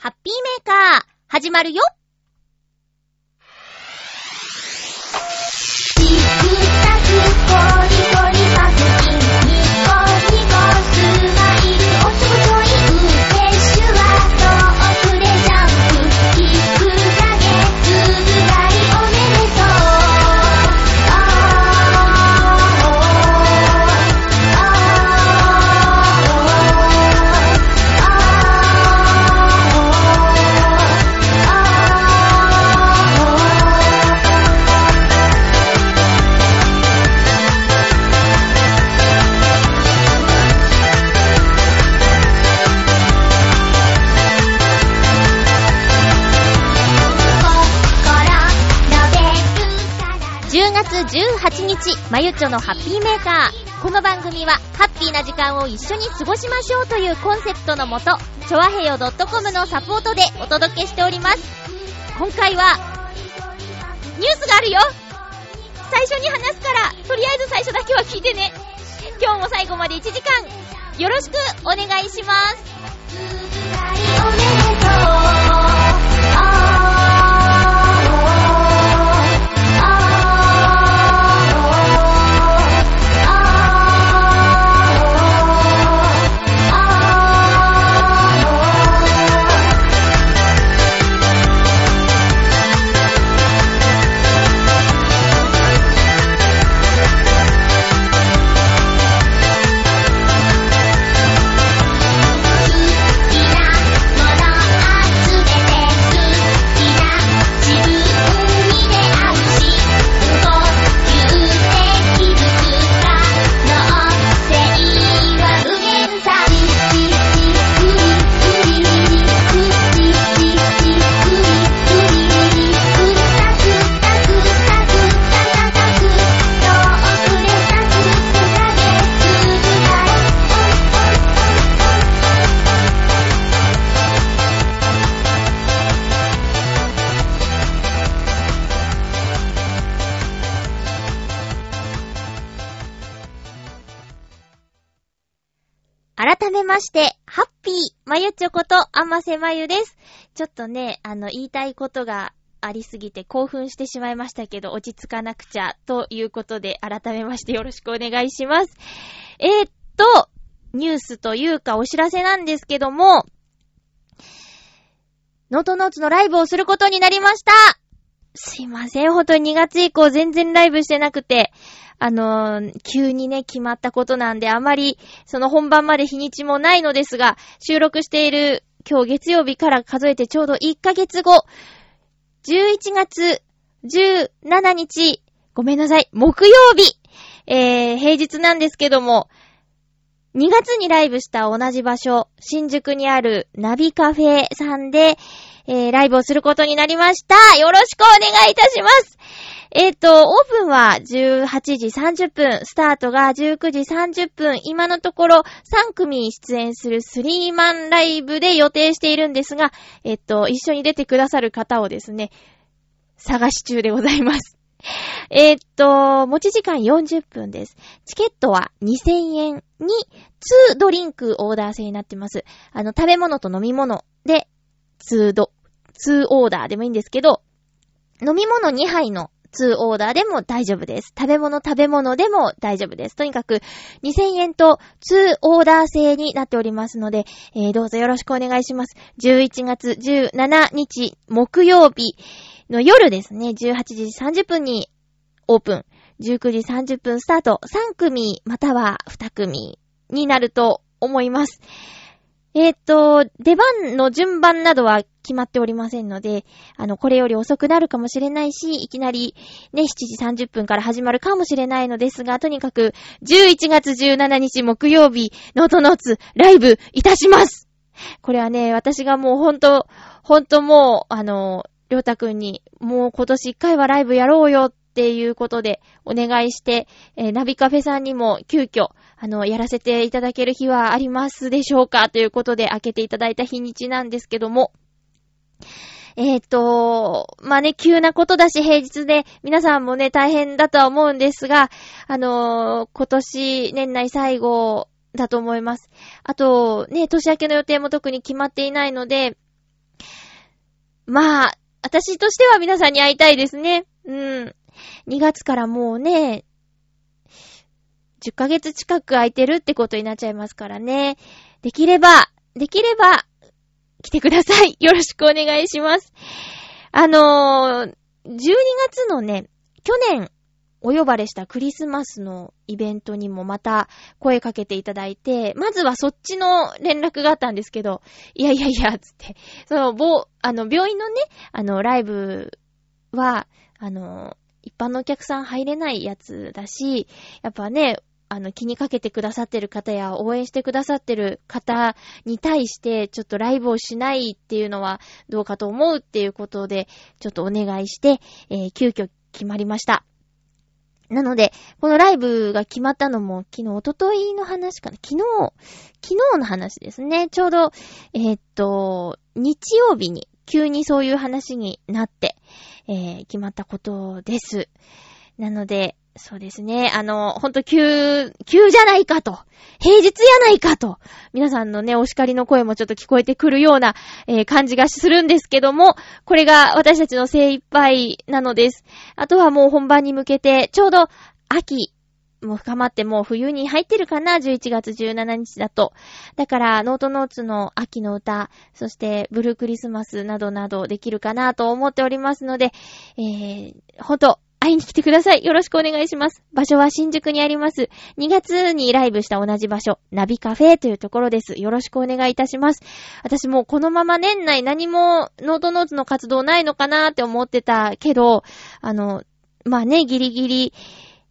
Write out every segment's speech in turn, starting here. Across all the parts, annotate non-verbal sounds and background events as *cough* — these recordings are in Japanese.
ハッピーメーカー、始まるよ。まゆっちょのハッピーメーカー。この番組は、ハッピーな時間を一緒に過ごしましょうというコンセプトのもと、ちょわへよ .com のサポートでお届けしております。今回は、ニュースがあるよ最初に話すから、とりあえず最初だけは聞いてね。今日も最後まで1時間、よろしくお願いします。まゆちょこと、あませまゆです。ちょっとね、あの、言いたいことがありすぎて興奮してしまいましたけど、落ち着かなくちゃ、ということで、改めましてよろしくお願いします。えー、っと、ニュースというかお知らせなんですけども、ノートノーツのライブをすることになりましたすいません、ほんとに2月以降全然ライブしてなくて、あの急にね、決まったことなんで、あまり、その本番まで日にちもないのですが、収録している今日月曜日から数えてちょうど1ヶ月後、11月17日、ごめんなさい、木曜日、えー、平日なんですけども、2月にライブした同じ場所、新宿にあるナビカフェさんで、えー、ライブをすることになりました。よろしくお願いいたします。えっ、と、オープンは18時30分、スタートが19時30分、今のところ3組出演するスリーマンライブで予定しているんですが、えっ、と、一緒に出てくださる方をですね、探し中でございます。えっと、持ち時間40分です。チケットは2000円に2ドリンクオーダー制になってます。あの、食べ物と飲み物で2ド、2オーダーでもいいんですけど、飲み物2杯の2オーダーでも大丈夫です。食べ物食べ物でも大丈夫です。とにかく2000円と2オーダー制になっておりますので、えーどうぞよろしくお願いします。11月17日木曜日の夜ですね、18時30分にオープン。19時30分スタート。3組または2組になると思います。えーと、出番の順番などは決まっておりませんので、あの、これより遅くなるかもしれないし、いきなりね、7時30分から始まるかもしれないのですが、とにかく、11月17日木曜日、ノートノーツ、ライブいたします。これはね、私がもうほんと、ほんともう、あの、りょうたくんに、もう今年一回はライブやろうよっていうことでお願いして、えーナビカフェさんにも急遽、あの、やらせていただける日はありますでしょうか？ということで開けていただいた日にちなんですけども、えーと、まあね、急なことだし平日で皆さんもね、大変だとは思うんですが、あのー今年年内最後だと思います。あと、ね、年明けの予定も特に決まっていないので、まあ、私としては皆さんに会いたいですね。うん。2月からもうね、10ヶ月近く空いてるってことになっちゃいますからね。できれば、できれば、来てください。*laughs* よろしくお願いします。あのー、12月のね、去年、お呼ばれしたクリスマスのイベントにもまた声かけていただいて、まずはそっちの連絡があったんですけど、いやいやいや、つって、その、ぼ、あの、病院のね、あの、ライブは、あの、一般のお客さん入れないやつだし、やっぱね、あの、気にかけてくださってる方や応援してくださってる方に対して、ちょっとライブをしないっていうのはどうかと思うっていうことで、ちょっとお願いして、えー、急遽決まりました。なので、このライブが決まったのも昨日、おとといの話かな？昨日、昨日の話ですね。ちょうど、えー、っと、日曜日に急にそういう話になって、えー、決まったことです。なので、そうですね。あの、ほんと急、急じゃないかと。平日やないかと。皆さんのね、お叱りの声もちょっと聞こえてくるような、えー、感じがするんですけども、これが私たちの精一杯なのです。あとはもう本番に向けて、ちょうど秋、もう深まってもう冬に入ってるかな ?11 月17日だと。だから、ノートノーツの秋の歌、そしてブルークリスマスなどなどできるかなと思っておりますので、えー、ほんと、会いに来てください。よろしくお願いします。場所は新宿にあります。2月にライブした同じ場所、ナビカフェというところです。よろしくお願いいたします。私もこのまま年内何もノートノーツの活動ないのかなって思ってたけど、あの、まあね、ギリギリ、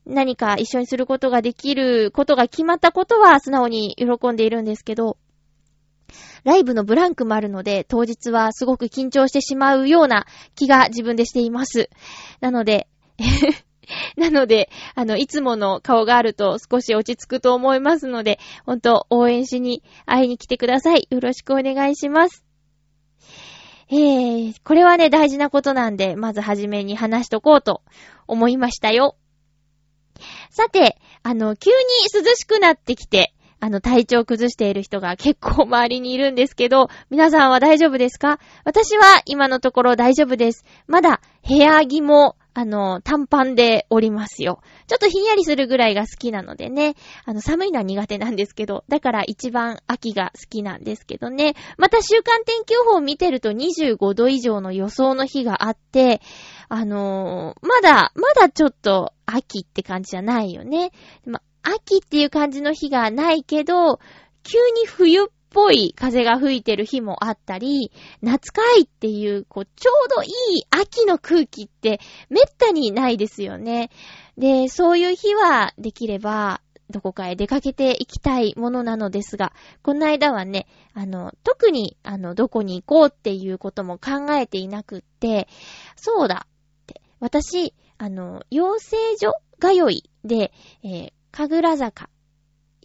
何か一緒にすることができることが決まったことは素直に喜んでいるんですけど、ライブのブランクもあるので、当日はすごく緊張してしまうような気が自分でしています。なので、*laughs* なので、あの、いつもの顔があると少し落ち着くと思いますので、ほんと応援しに会いに来てください。よろしくお願いします。えー、これはね、大事なことなんで、まずはじめに話しとこうと思いましたよ。さて、あの、急に涼しくなってきて、あの、体調崩している人が結構周りにいるんですけど、皆さんは大丈夫ですか？私は今のところ大丈夫です。まだ部屋着もあの、短パンでおりますよ。ちょっとひんやりするぐらいが好きなのでね。あの、寒いのは苦手なんですけど、だから一番秋が好きなんですけどね。また週間天気予報を見てると25度以上の予想の日があって、あのー、まだ、まだちょっと秋って感じじゃないよね。ま秋っていう感じの日がないけど、急に冬っぽい風が吹いてる日もあったり、夏かいっていう、こう、ちょうどいい秋の空気ってめったにないですよね。で、そういう日はできれば、どこかへ出かけていきたいものなのですが、この間はね、あの、特に、あの、どこに行こうっていうことも考えていなくって、そうだって、私、あの、養成所通いで、えー、神楽坂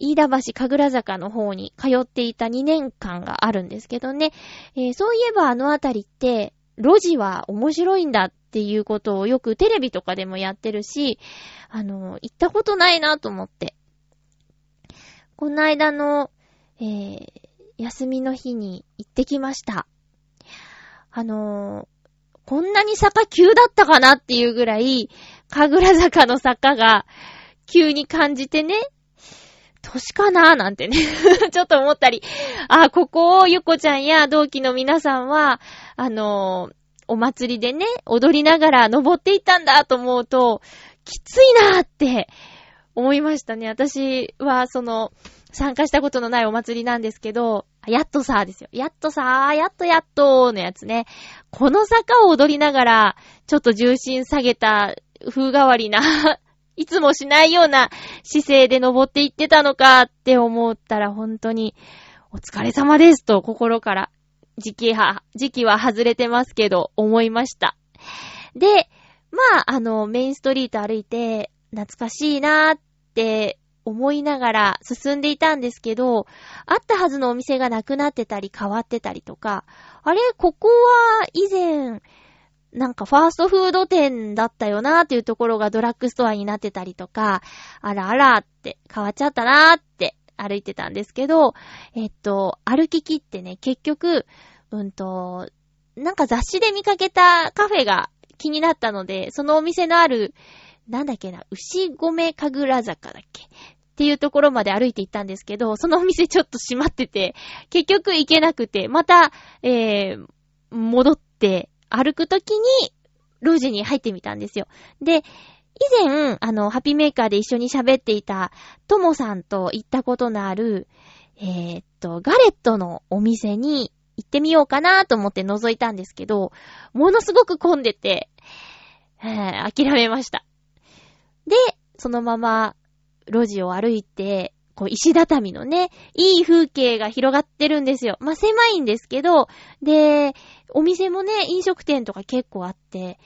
飯田橋神楽坂の方に通っていた2年間があるんですけどね、えー、そういえばあのあたりって、路地は面白いんだっていうことをよくテレビとかでもやってるし、あの、行ったことないなと思って。この間の、えー、休みの日に行ってきました。あのこんなに坂急だったかなっていうぐらい、神楽坂の坂が急に感じてね、年かななんてね *laughs* ちょっと思ったり。あ、ここをゆこちゃんや同期の皆さんは、あのー、お祭りでね、踊りながら登っていったんだと思うと、きついなーって思いましたね。私は、その、参加したことのないお祭りなんですけど、やっとさーですよ。やっとさー、やっとやっとーのやつね。この坂を踊りながら、ちょっと重心下げた風変わりないつもしないような姿勢で登っていってたのかって思ったら本当にお疲れ様ですと心から時期は、時期は外れてますけど思いました。で、まあ、あの、メインストリート歩いて懐かしいなーって思いながら進んでいたんですけど、あったはずのお店がなくなってたり変わってたりとか、あれ、ここは以前なんかファーストフード店だったよなーっていうところがドラッグストアになってたりとか、あらあらって変わっちゃったなーって歩いてたんですけど、えっと、歩き切ってね、結局、うんと、なんか雑誌で見かけたカフェが気になったので、そのお店のある、なんだっけな、牛込神楽坂だっけ？っていうところまで歩いて行ったんですけど、そのお店ちょっと閉まってて、結局行けなくて、また、えー、戻って歩くときに、路地に入ってみたんですよ。で、以前、あの、ハピメーカーで一緒に喋っていた、ともさんと行ったことのある、えー、っと、ガレットのお店に行ってみようかなと思って覗いたんですけど、ものすごく混んでて、え、諦めました。で、そのまま路地を歩いて、こう石畳のね、いい風景が広がってるんですよ。まあ、狭いんですけど、で、お店もね、飲食店とか結構あって、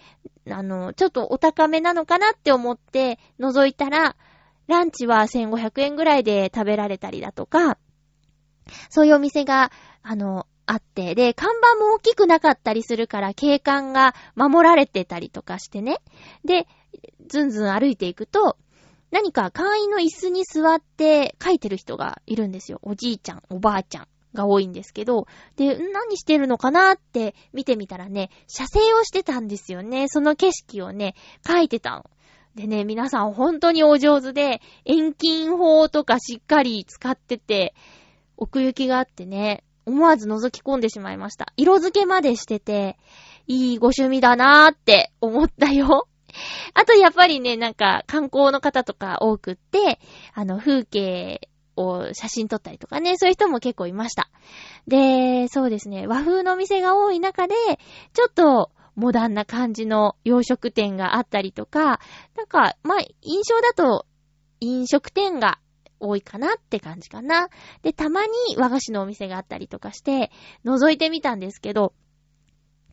あの、ちょっとお高めなのかなって思って覗いたら、ランチは1500円ぐらいで食べられたりだとか、そういうお店が、あの、あって、で、看板も大きくなかったりするから、景観が守られてたりとかしてね。で、ずんずん歩いていくと、何か会員の椅子に座って書いてる人がいるんですよ。おじいちゃん、おばあちゃんが多いんですけど、で、何してるのかなって見てみたらね、写生をしてたんですよね。その景色をね、書いてたの。でね、皆さん本当にお上手で、遠近法とかしっかり使ってて、奥行きがあってね、思わず覗き込んでしまいました。色付けまでしてて、いいご趣味だなーって思ったよ。あとやっぱりね、なんか観光の方とか多くって、あの風景を写真撮ったりとかね、そういう人も結構いました。で、そうですね、和風のお店が多い中で、ちょっとモダンな感じの洋食店があったりとか、なんか、まあ、印象だと飲食店が多いかなって感じかな。で、たまに和菓子のお店があったりとかして、覗いてみたんですけど、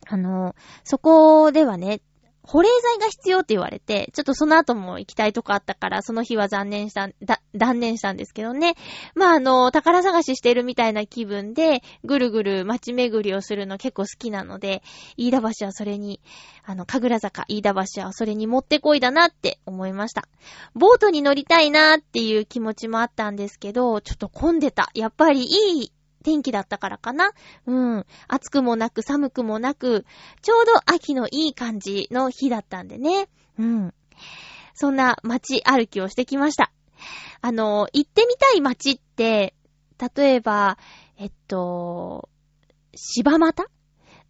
あの、そこではね、保冷剤が必要って言われて、ちょっとその後も行きたいとこあったから、その日は残念した、だ、断念したんですけどね。まあ、あの、宝探ししてるみたいな気分で、ぐるぐる街巡りをするの結構好きなので、飯田橋はそれに、あの、神楽坂、飯田橋はそれに持ってこいだなって思いました。ボートに乗りたいなっていう気持ちもあったんですけど、ちょっと混んでた。やっぱりいい天気だったからかな？うん。暑くもなく寒くもなく、ちょうど秋のいい感じの日だったんでね。うん。そんな街歩きをしてきました。あの、行ってみたい街って、例えば、えっと、柴又？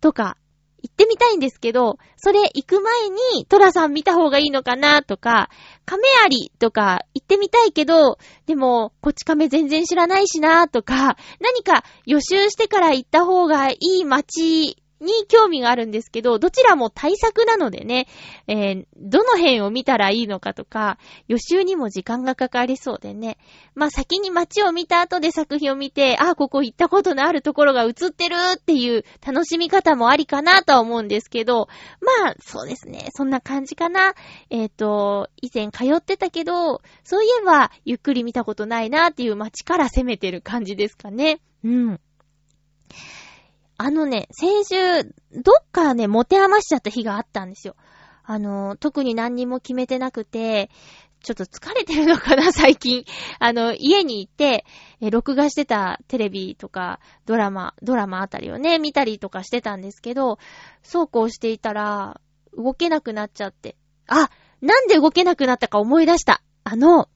とか、行ってみたいんですけど、それ行く前にトラさん見た方がいいのかなとか、カメアリとか行ってみたいけど、でも、こっち亀全然知らないしなとか、何か予習してから行った方がいい街に興味があるんですけど、どちらも対策なのでね、えー、どの辺を見たらいいのかとか、予習にも時間がかかりそうでね。まあ、先に街を見た後で作品を見て、あ、ここ行ったことのあるところが映ってるっていう楽しみ方もありかなとは思うんですけど、まあ、そうですね。そんな感じかな。えっ、ー、と、以前通ってたけど、そういえば、ゆっくり見たことないなっていう街から攻めてる感じですかね。うん。あのね、先週、どっかね、持て余しちゃった日があったんですよ。あの、特に何にも決めてなくて、ちょっと疲れてるのかな、*laughs* 最近。あの、家に行って、え、録画してたテレビとか、ドラマ、ドラマあたりをね、見たりとかしてたんですけど、そうこうしていたら、動けなくなっちゃって。あ、なんで動けなくなったか思い出した。あの、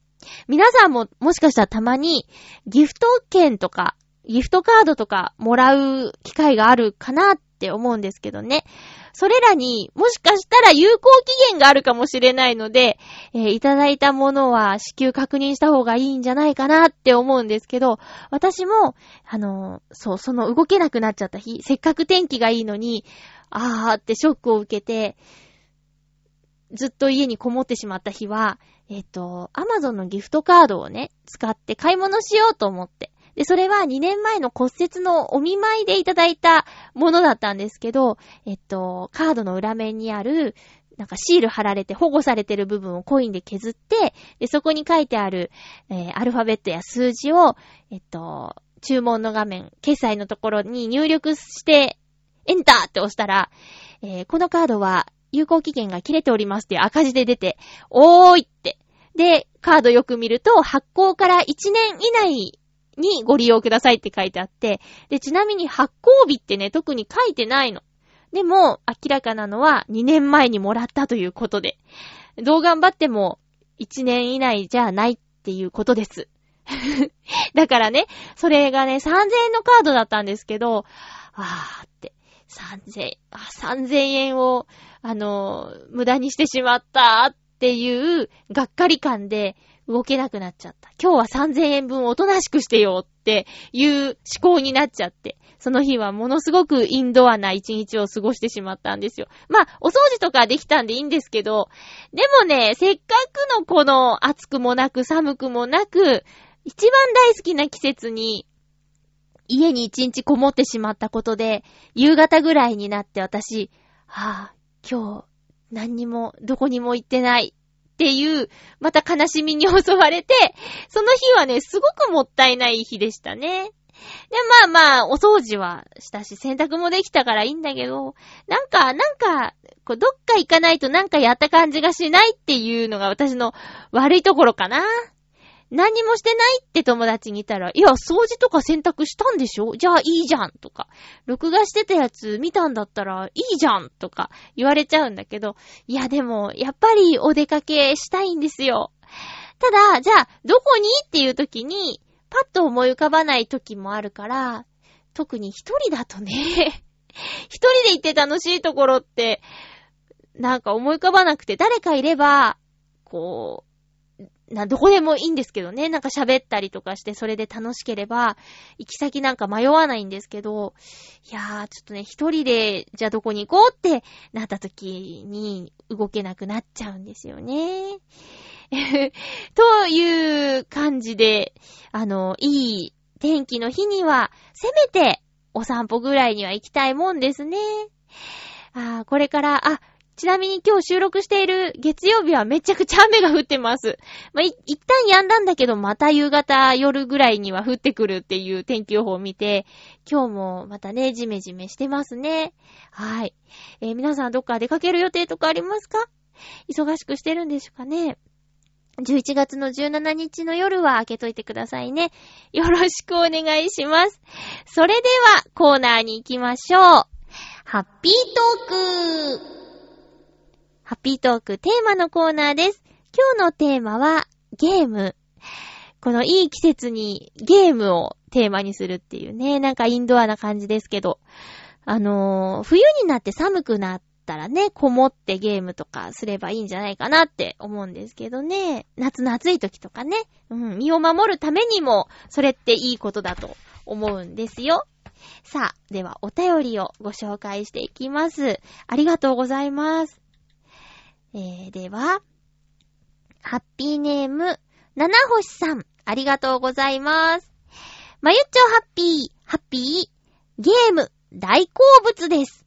皆さんももしかしたらたまに、ギフト券とかギフトカードとかもらう機会があるかなって思うんですけどね。それらにもしかしたら有効期限があるかもしれないので、えー、いただいたものは支給確認した方がいいんじゃないかなって思うんですけど、私も、あのー、そう、その動けなくなっちゃった日、せっかく天気がいいのに、あーってショックを受けて、ずっと家にこもってしまった日は、えっ、ー、と、アマゾンのギフトカードをね、使って買い物しようと思って。で、それは2年前の骨折のお見舞いでいただいたものだったんですけど、えっと、カードの裏面にある、なんかシール貼られて保護されてる部分をコインで削って、で、そこに書いてある、えー、アルファベットや数字を、えっと、注文の画面、決済のところに入力して、エンターって押したら、えー、このカードは有効期限が切れておりますっていう赤字で出て、おーいって。で、カードよく見ると、発行から1年以内にご利用くださいって書いてあって、で、ちなみに発行日ってね、特に書いてないの。でも、明らかなのは2年前にもらったということで、どう頑張っても1年以内じゃないっていうことです。*laughs* だからね、それがね、3000円のカードだったんですけど、あーって、3000、3000円を、あの、無駄にしてしまったっていう、がっかり感で動けなくなっちゃった。今日は3000円分おとなしくしてよっていう思考になっちゃって。その日はものすごくインドアな一日を過ごしてしまったんですよ。まあ、お掃除とかできたんでいいんですけど、でもね、せっかくのこの暑くもなく寒くもなく、一番大好きな季節に家に一日こもってしまったことで、夕方ぐらいになって私、はぁ、あ、今日何にもどこにも行ってないっていう、また悲しみに襲われて、*laughs* その日はね、すごくもったいない日でしたね。で、まあまあ、お掃除はしたし、洗濯もできたからいいんだけど、なんか、なんか、こう、どっか行かないとなんかやった感じがしないっていうのが私の悪いところかな。何にもしてないって友達に言ったら、いや、掃除とか洗濯したんでしょ？じゃあいいじゃんとか、録画してたやつ見たんだったらいいじゃんとか言われちゃうんだけど、いやでも、やっぱりお出かけしたいんですよ。ただ、じゃあ、どこに？っていう時に、パッと思い浮かばない時もあるから、特に一人だとね *laughs* 一人で行って楽しいところって、なんか思い浮かばなくて、誰かいれば、こう、な、どこでもいいんですけどね。なんか喋ったりとかして、それで楽しければ、行き先なんか迷わないんですけど、いやー、ちょっとね、一人で、じゃあどこに行こうってなった時に動けなくなっちゃうんですよね。*laughs* という感じで、あの、いい天気の日には、せめてお散歩ぐらいには行きたいもんですね。あこれから、あ、ちなみに今日収録している月曜日はめちゃくちゃ雨が降ってます。*laughs* まあ、一旦止んだんだけど、また夕方、夜ぐらいには降ってくるっていう天気予報を見て、今日もまたね、ジメジメしてますね。はい。えー、皆さんどっか出かける予定とかありますか？忙しくしてるんでしょうかね？11月の17日の夜は開けといてくださいね。よろしくお願いします。それではコーナーに行きましょう。ハッピートークハッピートークテーマのコーナーです。今日のテーマはゲーム。このいい季節にゲームをテーマにするっていうね、なんかインドアな感じですけど。あのー、冬になって寒くなったらね、こもってゲームとかすればいいんじゃないかなって思うんですけどね。夏の暑い時とかね。うん、身を守るためにも、それっていいことだと思うんですよ。さあ、ではお便りをご紹介していきます。ありがとうございます。えー、では、ハッピーネーム、七星さん、ありがとうございます。まゆっちょハッピー、ハッピー、ゲーム、大好物です。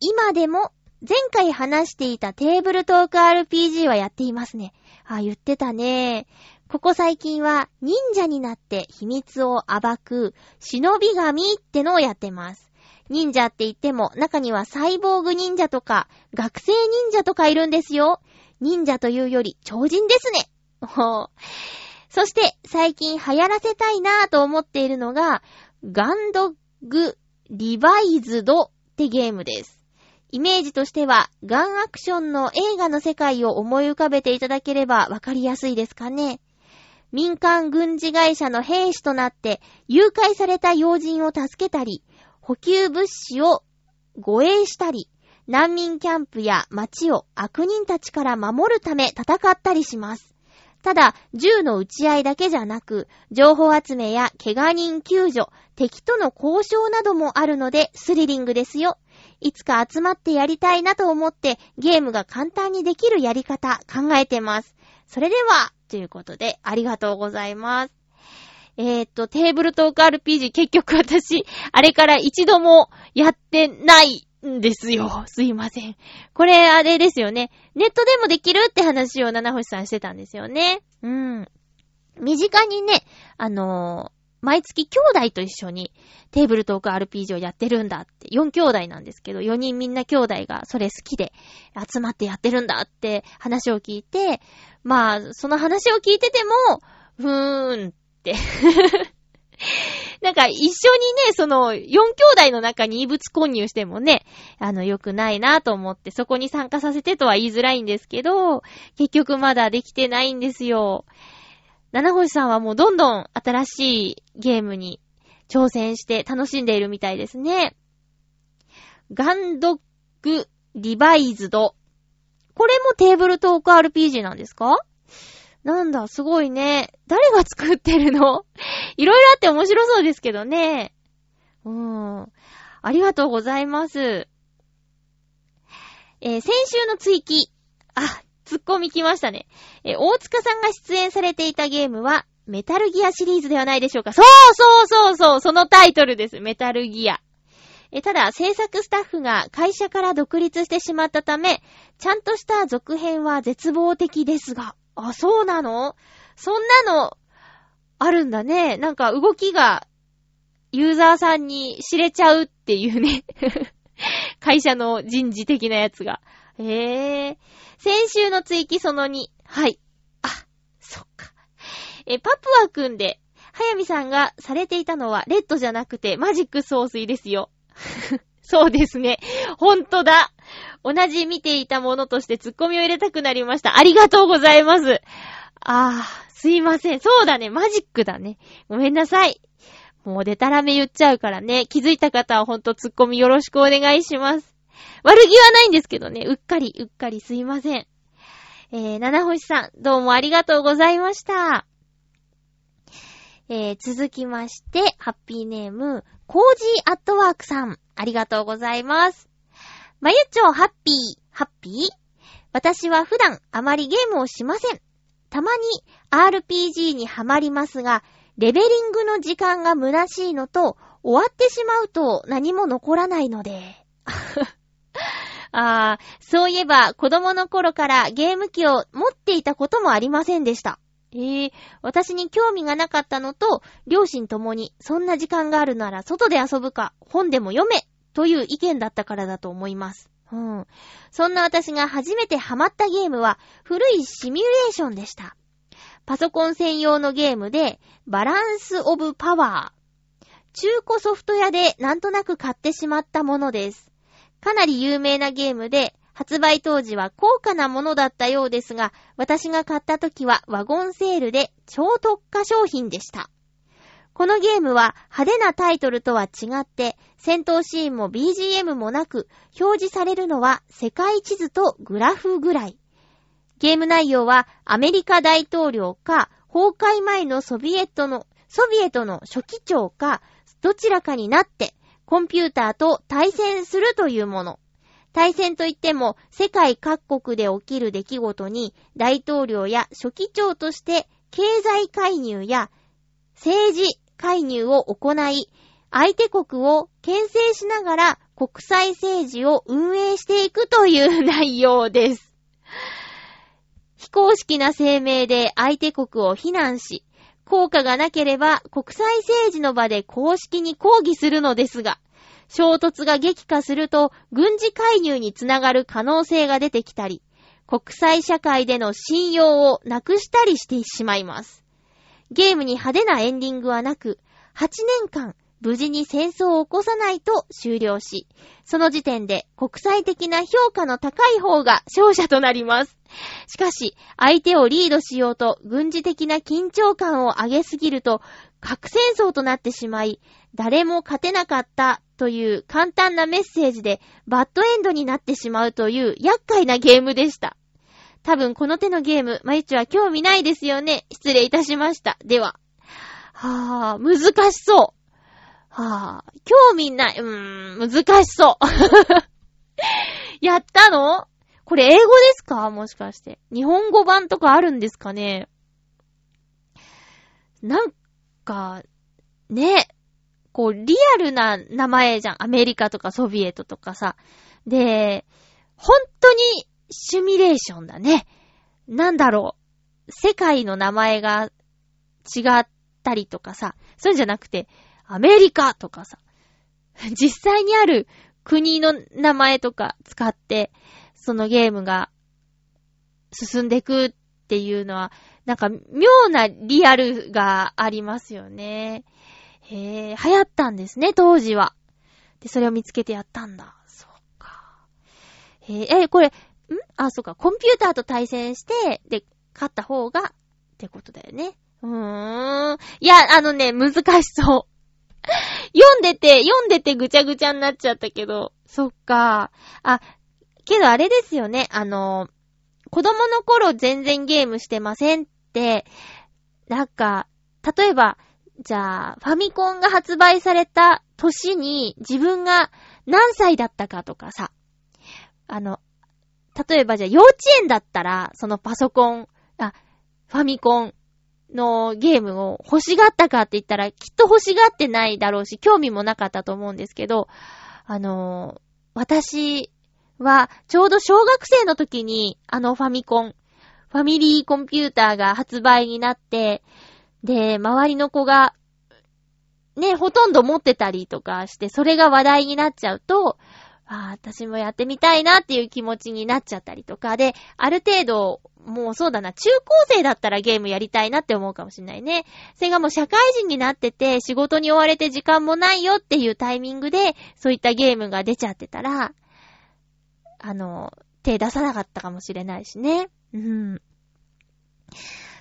今でも前回話していたテーブルトーク RPG はやっていますね。あ、言ってたね。ここ最近は忍者になって秘密を暴く忍び神ってのをやってます。忍者って言っても中にはサイボーグ忍者とか学生忍者とかいるんですよ。忍者というより超人ですね。*laughs* そして最近流行らせたいなぁと思っているのがガンドッグリバイズドってゲームです。イメージとしては、ガンアクションの映画の世界を思い浮かべていただければわかりやすいですかね。民間軍事会社の兵士となって誘拐された要人を助けたり、補給物資を護衛したり、難民キャンプや街を悪人たちから守るため戦ったりします。ただ、銃の撃ち合いだけじゃなく、情報集めや怪我人救助、敵との交渉などもあるのでスリリングですよ。いつか集まってやりたいなと思ってゲームが簡単にできるやり方考えてます。それでは、ということでありがとうございます。えー、っと、テーブルトーク RPG 結局私、あれから一度もやってないんですよ。すいません。これあれですよね。ネットでもできるって話を七星さんしてたんですよね。うん。身近にね、あの毎月兄弟と一緒にテーブルトーク RPG をやってるんだって、4兄弟なんですけど、4人みんな兄弟がそれ好きで集まってやってるんだって話を聞いて、まあ、その話を聞いてても、ふーんっ *laughs* なんか一緒にね、その、4兄弟の中に異物混入してもね、あの、良くないなと思って、そこに参加させてとは言いづらいんですけど、結局まだできてないんですよ。七星さんはもうどんどん新しいゲームに挑戦して楽しんでいるみたいですね。ガンドッグリバイズド。これもテーブルトーク RPG なんですか？なんだ、すごいね。誰が作ってるの？*laughs* いろいろあって面白そうですけどね。うーん。ありがとうございます。えー、先週の追記。あ、ツッコミ来ましたね。えー、大塚さんが出演されていたゲームは、メタルギアシリーズではないでしょうか。そうそうそうそう、そのタイトルです。メタルギア。え、ただ、制作スタッフが会社から独立してしまったため、ちゃんとした続編は絶望的ですが。あ、そうなの？そんなの、あるんだね。なんか動きが、ユーザーさんに知れちゃうっていうね。*laughs* 会社の人事的なやつが。へえ。先週の追記その2。はい。あ、そっか。え、パプアくんで、はやみさんがされていたのはレッドじゃなくてマジック総水ですよ。そうですね。ほんとだ。同じ見ていたものとしてツッコミを入れたくなりました。ありがとうございます。あー、すいません。そうだね。マジックだね。ごめんなさい。もうデタラメ言っちゃうからね。気づいた方はほんとツッコミよろしくお願いします。悪気はないんですけどね。うっかり、うっかりすいません。えー、七星さん、どうもありがとうございました。えー、続きまして、ハッピーネーム、コージーアットワークさん、ありがとうございます。まゆちょハッピー、ハッピー？私は普段あまりゲームをしません。たまに RPG にはまりますが、レベリングの時間が虚しいのと、終わってしまうと何も残らないので。*laughs* ああ、そういえば子供の頃からゲーム機を持っていたこともありませんでした。ええー、私に興味がなかったのと、両親ともに、そんな時間があるなら外で遊ぶか、本でも読め、という意見だったからだと思います。うん。そんな私が初めてハマったゲームは、古いシミュレーションでした。パソコン専用のゲームで、バランスオブパワー。中古ソフト屋でなんとなく買ってしまったものです。かなり有名なゲームで、発売当時は高価なものだったようですが、私が買った時はワゴンセールで超特価商品でした。このゲームは派手なタイトルとは違って、戦闘シーンも BGM もなく、表示されるのは世界地図とグラフぐらい。ゲーム内容はアメリカ大統領か、崩壊前のソビエトの、ソビエトの初期長か、どちらかになって、コンピューターと対戦するというもの。対戦といっても、世界各国で起きる出来事に、大統領や初期長として、経済介入や政治介入を行い、相手国を牽制しながら国際政治を運営していくという *laughs* 内容です。非公式な声明で相手国を非難し、効果がなければ国際政治の場で公式に抗議するのですが、衝突が激化すると軍事介入につながる可能性が出てきたり、国際社会での信用をなくしたりしてしまいます。ゲームに派手なエンディングはなく、8年間無事に戦争を起こさないと終了し、その時点で国際的な評価の高い方が勝者となります。しかし、相手をリードしようと軍事的な緊張感を上げすぎると、核戦争となってしまい、誰も勝てなかったという簡単なメッセージでバッドエンドになってしまうという厄介なゲームでした。多分この手のゲーム、まゆちは興味ないですよね。失礼いたしました。では。はぁ、難しそう。はぁ、興味ない。うーん、難しそう。*laughs* やったの？これ英語ですか？もしかして。日本語版とかあるんですかね？なんか、ね、こう、リアルな名前じゃん。アメリカとかソビエトとかさ。で、本当にシミュレーションだね。なんだろう。世界の名前が違ったりとかさ。そうじゃなくて、アメリカとかさ。実際にある国の名前とか使って、そのゲームが進んでいくっていうのは、なんか妙なリアルがありますよね。へえ、流行ったんですね、当時は。で、それを見つけてやったんだ。そうか。へえ、え、これ、ん？あ、そうか、コンピューターと対戦して、で、勝った方が、ってことだよね。うーん。いや、あのね、難しそう。読んでて、読んでてぐちゃぐちゃになっちゃったけど、そっか。あ、けどあれですよね、あの、子供の頃全然ゲームしてませんって、なんか、例えば、じゃあ、ファミコンが発売された年に自分が何歳だったかとかさ、あの、例えばじゃあ幼稚園だったら、そのパソコン、あ、ファミコンのゲームを欲しがったかって言ったら、きっと欲しがってないだろうし、興味もなかったと思うんですけど、あの私は、ちょうど小学生の時に、あのファミコン、ファミリーコンピューターが発売になって、で、周りの子が、ね、ほとんど持ってたりとかして、それが話題になっちゃうと、ああ、私もやってみたいなっていう気持ちになっちゃったりとかで、ある程度、もうそうだな、中高生だったらゲームやりたいなって思うかもしんないね。それがもう社会人になってて、仕事に追われて時間もないよっていうタイミングで、そういったゲームが出ちゃってたら、あの、手出さなかったかもしれないしね。うん。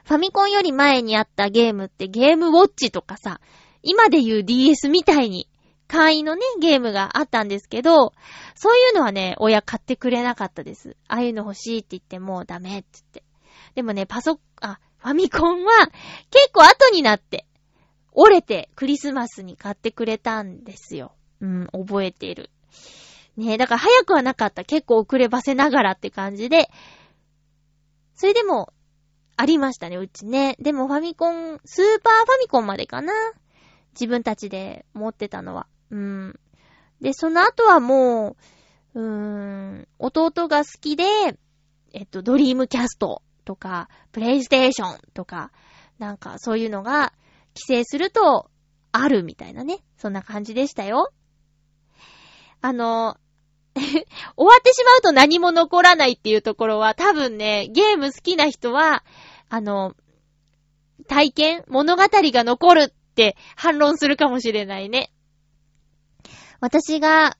ファミコンより前にあったゲームってゲームウォッチとかさ、今で言う DS みたいに簡易のね、ゲームがあったんですけど、そういうのはね、親買ってくれなかったです。ああいうの欲しいって言ってもうダメって言って。でもね、パソ、あ、ファミコンは結構後になって、折れてクリスマスに買ってくれたんですよ。うん、覚えてる。ねだから早くはなかった。結構遅ればせながらって感じで、それでも、ありましたね、うちね。でもファミコン、スーパーファミコンまでかな。自分たちで持ってたのは。うん。で、その後はもう、うーん、弟が好きで、えっと、ドリームキャストとか、プレイステーションとか、なんかそういうのが、規制すると、あるみたいなね。そんな感じでしたよ。あの、*laughs* 終わってしまうと何も残らないっていうところは、多分ね、ゲーム好きな人は、あの、体験物語が残るって反論するかもしれないね。私が、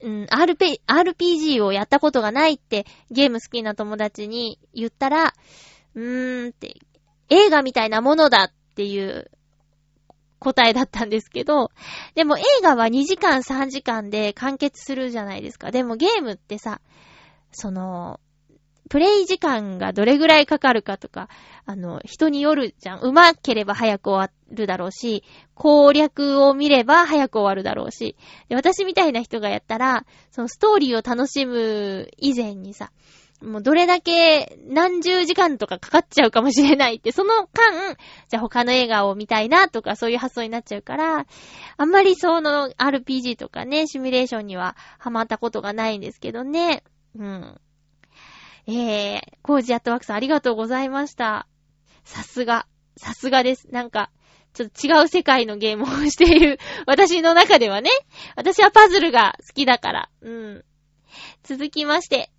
うん、RP、RPG をやったことがないってゲーム好きな友達に言ったら、うーんって、映画みたいなものだっていう答えだったんですけど、でも映画は2時間3時間で完結するじゃないですか。でもゲームってさ、その、プレイ時間がどれぐらいかかるかとか、あの、人によるじゃん。上手ければ早く終わるだろうし、攻略を見れば早く終わるだろうし。で、私みたいな人がやったら、そのストーリーを楽しむ以前にさ、もうどれだけ何十時間とかかかっちゃうかもしれないって、その間、じゃあ他の映画を見たいなとかそういう発想になっちゃうから、あんまりその RPG とかね、シミュレーションにはハマったことがないんですけどね。うん。えー、コージアットワークさんありがとうございました。さすが、さすがです。なんか、ちょっと違う世界のゲームをしている *laughs* 私の中ではね。私はパズルが好きだから。うん。続きまして。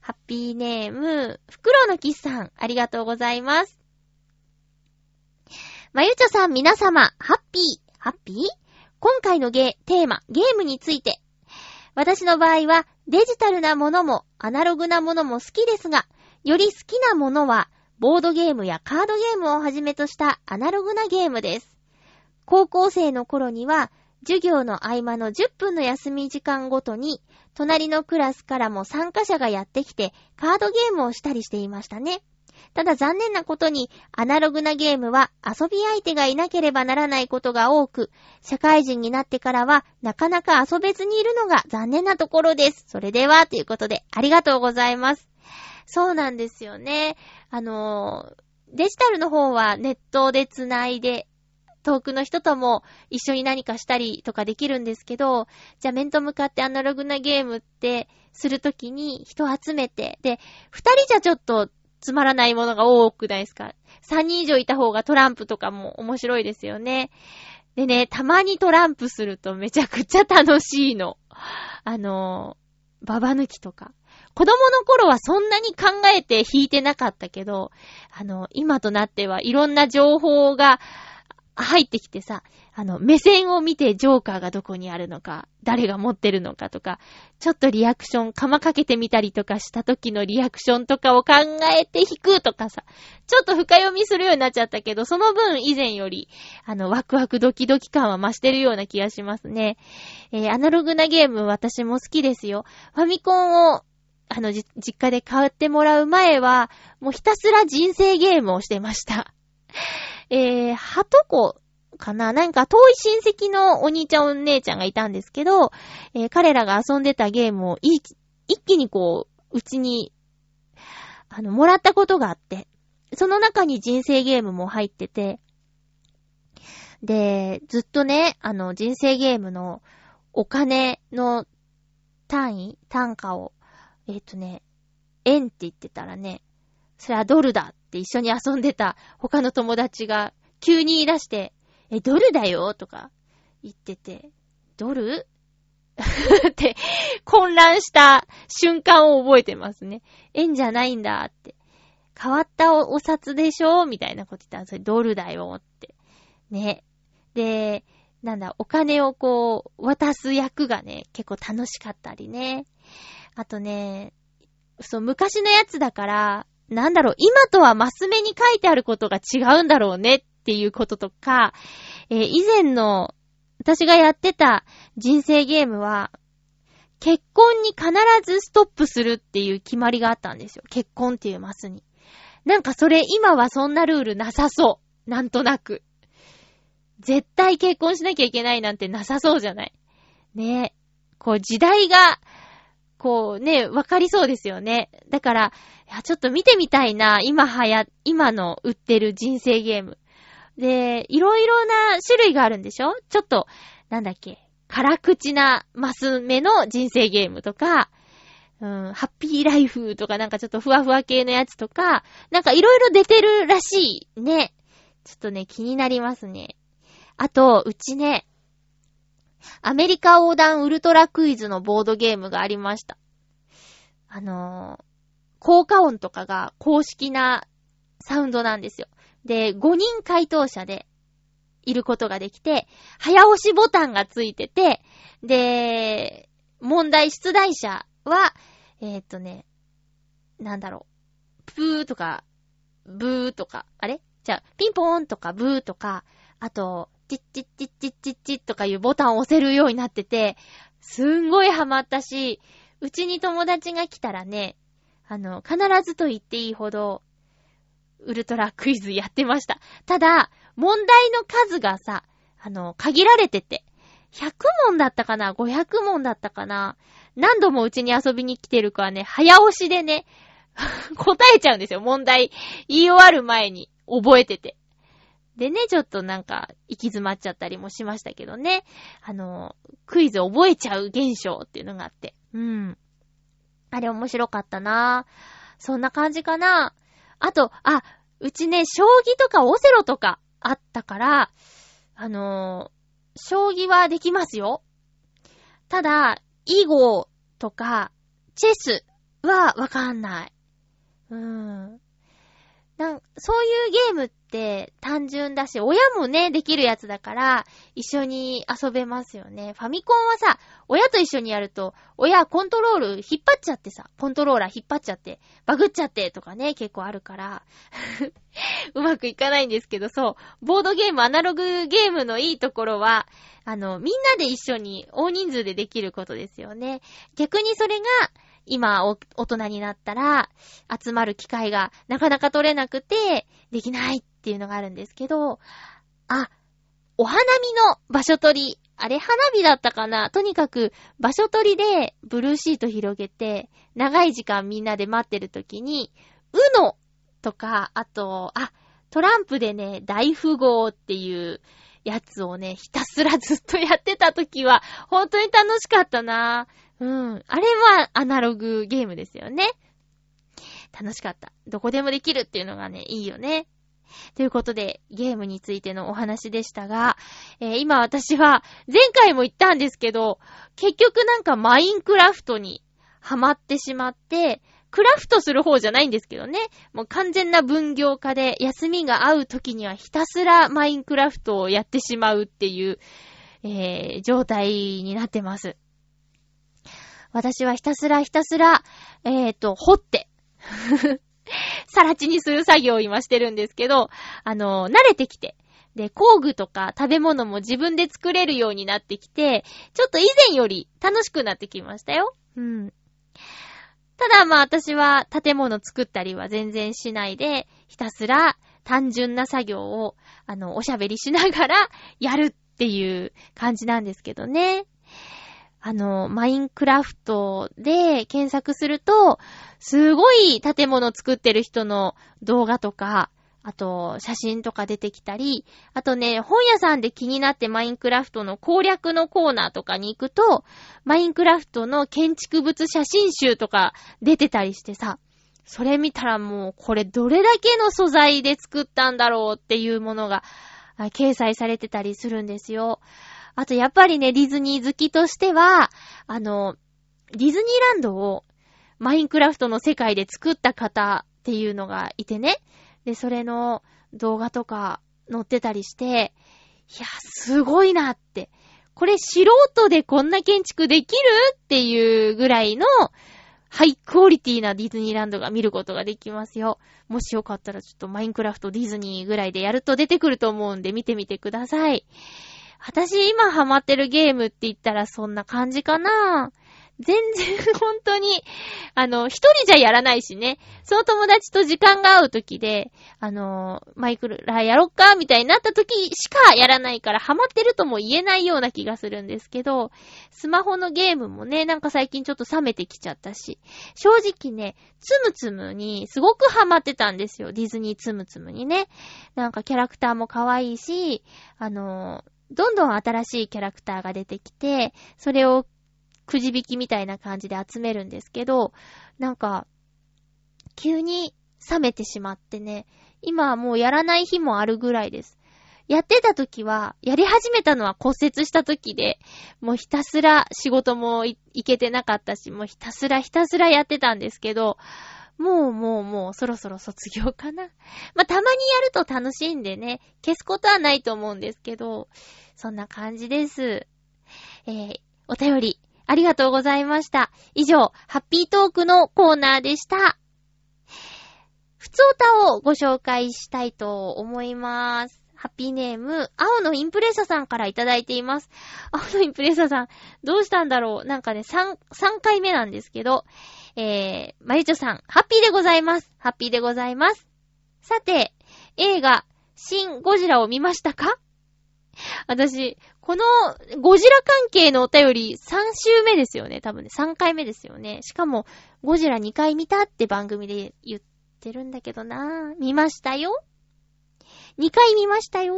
ハッピーネーム、フクロウのキスさん、ありがとうございます。まゆちょさん皆様、ハッピー、ハッピー？今回のゲ、テーマ、ゲームについて。私の場合は、デジタルなものもアナログなものも好きですが、より好きなものは、ボードゲームやカードゲームをはじめとしたアナログなゲームです。高校生の頃には、授業の合間の10分の休み時間ごとに、隣のクラスからも参加者がやってきて、カードゲームをしたりしていましたね。ただ残念なことに、アナログなゲームは遊び相手がいなければならないことが多く、社会人になってからはなかなか遊べずにいるのが残念なところです。それでは、ということで、ありがとうございます。そうなんですよね。あの、デジタルの方はネットで繋いで、遠くの人とも一緒に何かしたりとかできるんですけど、じゃあ面と向かってアナログなゲームってするときに人集めて、で、二人じゃちょっとつまらないものが多くないですか ?3 人以上いた方がトランプとかも面白いですよね。でね、たまにトランプするとめちゃくちゃ楽しいの。あの、ババ抜きとか。子供の頃はそんなに考えて弾いてなかったけど、あの、今となってはいろんな情報が入ってきてさ、あの、目線を見てジョーカーがどこにあるのか、誰が持ってるのかとか、ちょっとリアクション、釜かけてみたりとかした時のリアクションとかを考えて弾くとかさ、ちょっと深読みするようになっちゃったけど、その分以前より、あの、ワクワクドキドキ感は増してるような気がしますね。えー、アナログなゲーム私も好きですよ。ファミコンを、あの、実家で買ってもらう前は、もうひたすら人生ゲームをしてました。えー、はとこかな。なんか遠い親戚のお兄ちゃんお姉ちゃんがいたんですけど、えー、彼らが遊んでたゲームを一気にこう、うちに、あの、もらったことがあって、その中に人生ゲームも入ってて、で、ずっとね、あの、人生ゲームのお金の単位、単価を、えっ、ー、とね、円って言ってたらね、それはドルだって一緒に遊んでた他の友達が急に言い出して、え、ドルだよとか言ってて、ドル？*laughs* って混乱した瞬間を覚えてますね。円じゃないんだって。変わったお札でしょ？みたいなこと言ったら、それドルだよって。ね。で、なんだ、お金をこう、渡す役がね、結構楽しかったりね。あとね、そう、昔のやつだから、なんだろう、今とはマス目に書いてあることが違うんだろうねっっていうこととか、えー、以前の私がやってた人生ゲームは、結婚に必ずストップするっていう決まりがあったんですよ。結婚っていうマスに。なんかそれ今はそんなルールなさそう。なんとなく。絶対結婚しなきゃいけないなんてなさそうじゃない。ねこう時代が、こうね、わかりそうですよね。だから、いや、ちょっと見てみたいな、今はや、今の売ってる人生ゲーム。で、いろいろな種類があるんでしょ？ちょっと、なんだっけ、辛口なマス目の人生ゲームとか、うん、ハッピーライフとかなんかちょっとふわふわ系のやつとか、なんかいろいろ出てるらしいね。ちょっとね、気になりますね。あと、うちね、アメリカ横断ウルトラクイズのボードゲームがありました。あのー、効果音とかが公式なサウンドなんですよ。で、5人回答者でいることができて、早押しボタンがついてて、で、問題出題者は、えー、っとね、なんだろう、プーとか、ブーとか、あれ？じゃあ、ピンポーンとかブーとか、あと、チッチッチッチッチッチッとかいうボタンを押せるようになってて、すんごいハマったし、うちに友達が来たらね、あの、必ずと言っていいほど、ウルトラクイズやってました。ただ、問題の数がさ、あの、限られてて、100問だったかな ?500 問だったかな？何度もうちに遊びに来てる子はね、早押しでね、*laughs* 答えちゃうんですよ。問題言い終わる前に覚えてて。でね、ちょっとなんか、行き詰まっちゃったりもしましたけどね。あの、クイズ覚えちゃう現象っていうのがあって。うん。あれ面白かったなそんな感じかなあと、あ、うちね、将棋とかオセロとかあったから、あのー、将棋はできますよ。ただ、囲碁とか、チェスはわかんない。うーん。なんそういうゲームって単純だし、親もね、できるやつだから、一緒に遊べますよね。ファミコンはさ、親と一緒にやると、親コントロール引っ張っちゃってさ、コントローラー引っ張っちゃって、バグっちゃってとかね、結構あるから、*laughs* うまくいかないんですけど、そう、ボードゲーム、アナログゲームのいいところは、あの、みんなで一緒に大人数でできることですよね。逆にそれが、今、大人になったら、集まる機会がなかなか取れなくて、できないっっていうのがあるんですけど、あ、お花見の場所取り。あれ、花火だったかな？とにかく、場所取りで、ブルーシート広げて、長い時間みんなで待ってる時に、うのとか、あと、あ、トランプでね、大富豪っていうやつをね、ひたすらずっとやってた時は、本当に楽しかったなうん。あれはアナログゲームですよね。楽しかった。どこでもできるっていうのがね、いいよね。ということで、ゲームについてのお話でしたが、えー、今私は、前回も言ったんですけど、結局なんかマインクラフトにハマってしまって、クラフトする方じゃないんですけどね。もう完全な分業化で、休みが合う時にはひたすらマインクラフトをやってしまうっていう、えー、状態になってます。私はひたすらひたすら、えっ、ー、と、掘って、*laughs* さら地にする作業を今してるんですけど、あの、慣れてきて、で、工具とか食べ物も自分で作れるようになってきて、ちょっと以前より楽しくなってきましたよ。うん。ただまあ私は建物作ったりは全然しないで、ひたすら単純な作業を、あの、おしゃべりしながらやるっていう感じなんですけどね。あの、マインクラフトで検索すると、すごい建物作ってる人の動画とか、あと、写真とか出てきたり、あとね、本屋さんで気になってマインクラフトの攻略のコーナーとかに行くと、マインクラフトの建築物写真集とか出てたりしてさ、それ見たらもう、これどれだけの素材で作ったんだろうっていうものが、掲載されてたりするんですよ。あと、やっぱりね、ディズニー好きとしては、あの、ディズニーランドをマインクラフトの世界で作った方っていうのがいてね。で、それの動画とか載ってたりして、いや、すごいなって。これ素人でこんな建築できるっていうぐらいのハイクオリティなディズニーランドが見ることができますよ。もしよかったらちょっとマインクラフトディズニーぐらいでやると出てくると思うんで見てみてください。私今ハマってるゲームって言ったらそんな感じかな全然本当に、あの、一人じゃやらないしね。その友達と時間が合う時で、あの、マイクラやろっかみたいになった時しかやらないからハマってるとも言えないような気がするんですけど、スマホのゲームもね、なんか最近ちょっと冷めてきちゃったし、正直ね、つむつむにすごくハマってたんですよ。ディズニーつむつむにね。なんかキャラクターも可愛いし、あの、どんどん新しいキャラクターが出てきて、それをくじ引きみたいな感じで集めるんですけど、なんか、急に冷めてしまってね、今はもうやらない日もあるぐらいです。やってた時は、やり始めたのは骨折した時で、もうひたすら仕事もいけてなかったし、もうひたすらひたすらやってたんですけど、もうもうもうそろそろ卒業かな。*laughs* まあ、たまにやると楽しいんでね、消すことはないと思うんですけど、そんな感じです。えー、お便りありがとうございました。以上、ハッピートークのコーナーでした。ふつおたをご紹介したいと思います。ハッピーネーム、青のインプレッサさんからいただいています。青のインプレッサさん、どうしたんだろうなんかね、3、3回目なんですけど、えー、まゆちょさん、ハッピーでございます。ハッピーでございます。さて、映画、新ゴジラを見ましたか？私、このゴジラ関係のお便り3週目ですよね。多分ね、3回目ですよね。しかも、ゴジラ2回見たって番組で言ってるんだけどなぁ見ましたよ ?2 回見ましたよ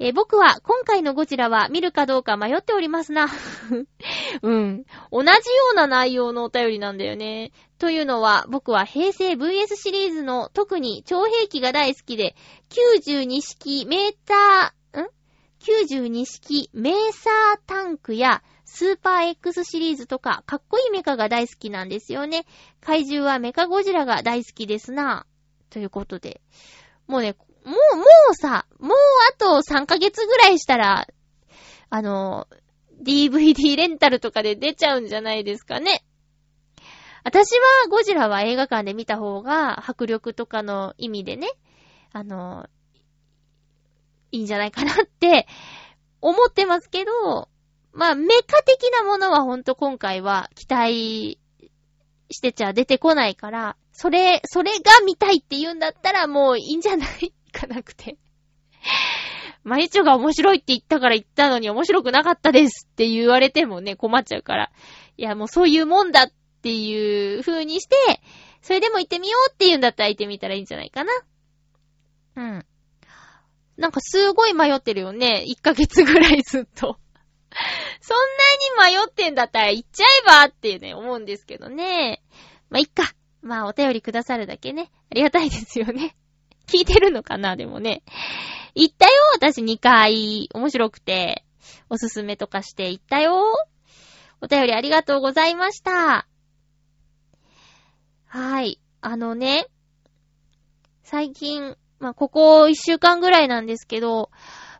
えー、僕は今回のゴジラは見るかどうか迷っておりますな。*laughs* うん。同じような内容のお便りなんだよね。というのは、僕は平成 VS シリーズの特に超兵器が大好きで、92式メーター、ん？92式メーサータンクやスーパー X シリーズとかかっこいいメカが大好きなんですよね。怪獣はメカゴジラが大好きですな。ということで。もうね、もう、もうさ、もうあと3ヶ月ぐらいしたら、あの、DVD レンタルとかで出ちゃうんじゃないですかね。私はゴジラは映画館で見た方が迫力とかの意味でね、あの、いいんじゃないかなって思ってますけど、まあ、メカ的なものはほんと今回は期待してちゃ出てこないから、それ、それが見たいって言うんだったらもういいんじゃないかなくて。マリチョが面白いって言ったから言ったのに面白くなかったですって言われてもね、困っちゃうから。いや、もうそういうもんだっていう風にして、それでも行ってみようって言うんだったら行ってみたらいいんじゃないかな。うん。なんかすごい迷ってるよね。1ヶ月ぐらいずっと。そんなに迷ってんだったら行っちゃえばってね、思うんですけどね。まあ、いっか。まあ、お便りくださるだけね。ありがたいですよね。聞いてるのかなでもね。行ったよ私2回。面白くて。おすすめとかして行ったよお便りありがとうございました。はい。あのね、最近、まあ、ここ一週間ぐらいなんですけど、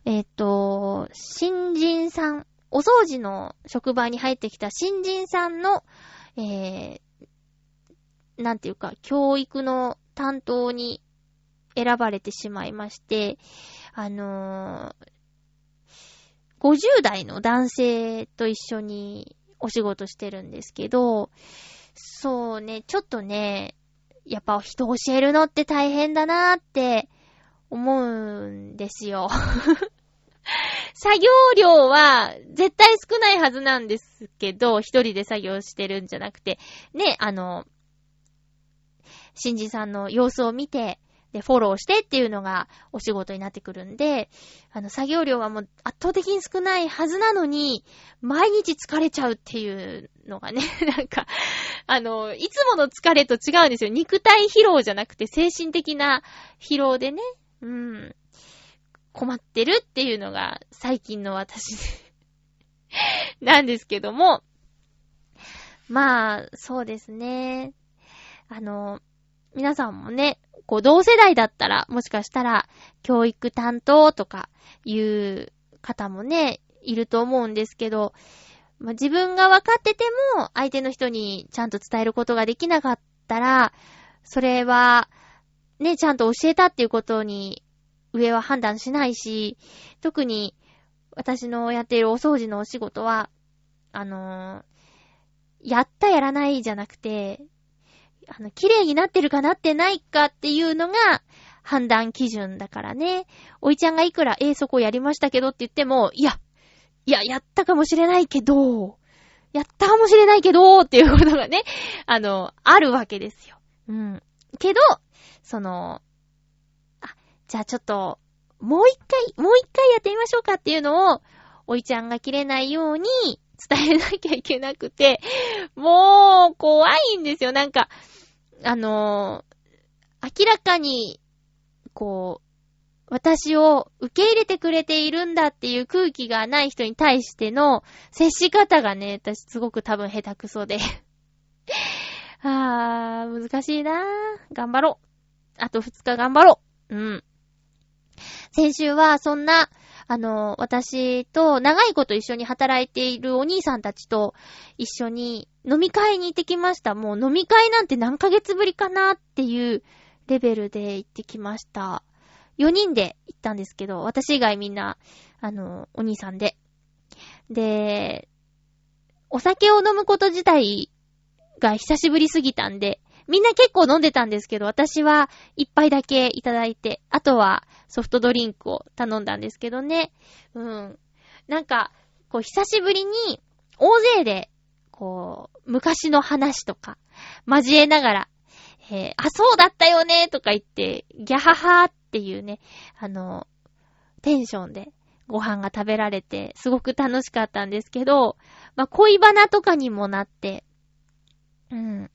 えっ、と、新人さん、お掃除の職場に入ってきた新人さんの、えー、なんていうか、教育の担当に選ばれてしまいまして、あのー50代の男性と一緒にお仕事してるんですけど、そうね、ちょっとね、やっぱ人教えるのって大変だなーって思うんですよ。*laughs* 作業量は絶対少ないはずなんですけど、一人で作業してるんじゃなくて、ね、あの、新人さんの様子を見て、で、フォローしてっていうのがお仕事になってくるんで、あの、作業量はもう圧倒的に少ないはずなのに、毎日疲れちゃうっていうのがね、*laughs* なんか、あの、いつもの疲れと違うんですよ。肉体疲労じゃなくて精神的な疲労でね、うん、困ってるっていうのが最近の私 *laughs* なんですけども、まあ、そうですね。あの、皆さんもね、こう同世代だったら、もしかしたら、教育担当とかいう方もね、いると思うんですけど、まあ、自分が分かってても、相手の人にちゃんと伝えることができなかったら、それは、ね、ちゃんと教えたっていうことに、上は判断しないし、特に、私のやっているお掃除のお仕事は、あのーやったやらないじゃなくて、あの、綺麗になってるかなってないかっていうのが判断基準だからね。おいちゃんがいくら、えー、そこやりましたけどって言っても、いや、いや、やったかもしれないけど、やったかもしれないけど、っていうことがね、あの、あるわけですよ。うん。けど、その、あ、じゃあちょっと、もう一回、もう一回やってみましょうかっていうのを、おいちゃんが切れないように伝えなきゃいけなくて、もう、怖いんですよ。なんか、あのー明らかに、こう、私を受け入れてくれているんだっていう空気がない人に対しての接し方がね、私すごく多分下手くそで。*laughs* あー、難しいなー。頑張ろう。あと2日頑張ろう。うん。先週はそんな、あの、私と長いこと一緒に働いているお兄さんたちと一緒に飲み会に行ってきました。もう飲み会なんて何ヶ月ぶりかなっていうレベルで行ってきました。4人で行ったんですけど、私以外みんな、あの、お兄さんで。で、お酒を飲むこと自体が久しぶりすぎたんで、みんな結構飲んでたんですけど、私は一杯だけいただいて、あとはソフトドリンクを頼んだんですけどね。うん。なんか、こう久しぶりに大勢で、こう、昔の話とか交えながら、えーあ、そうだったよねとか言って、ギャハハっていうね、あの、テンションでご飯が食べられて、すごく楽しかったんですけど、まあ、恋バナとかにもなって、うん。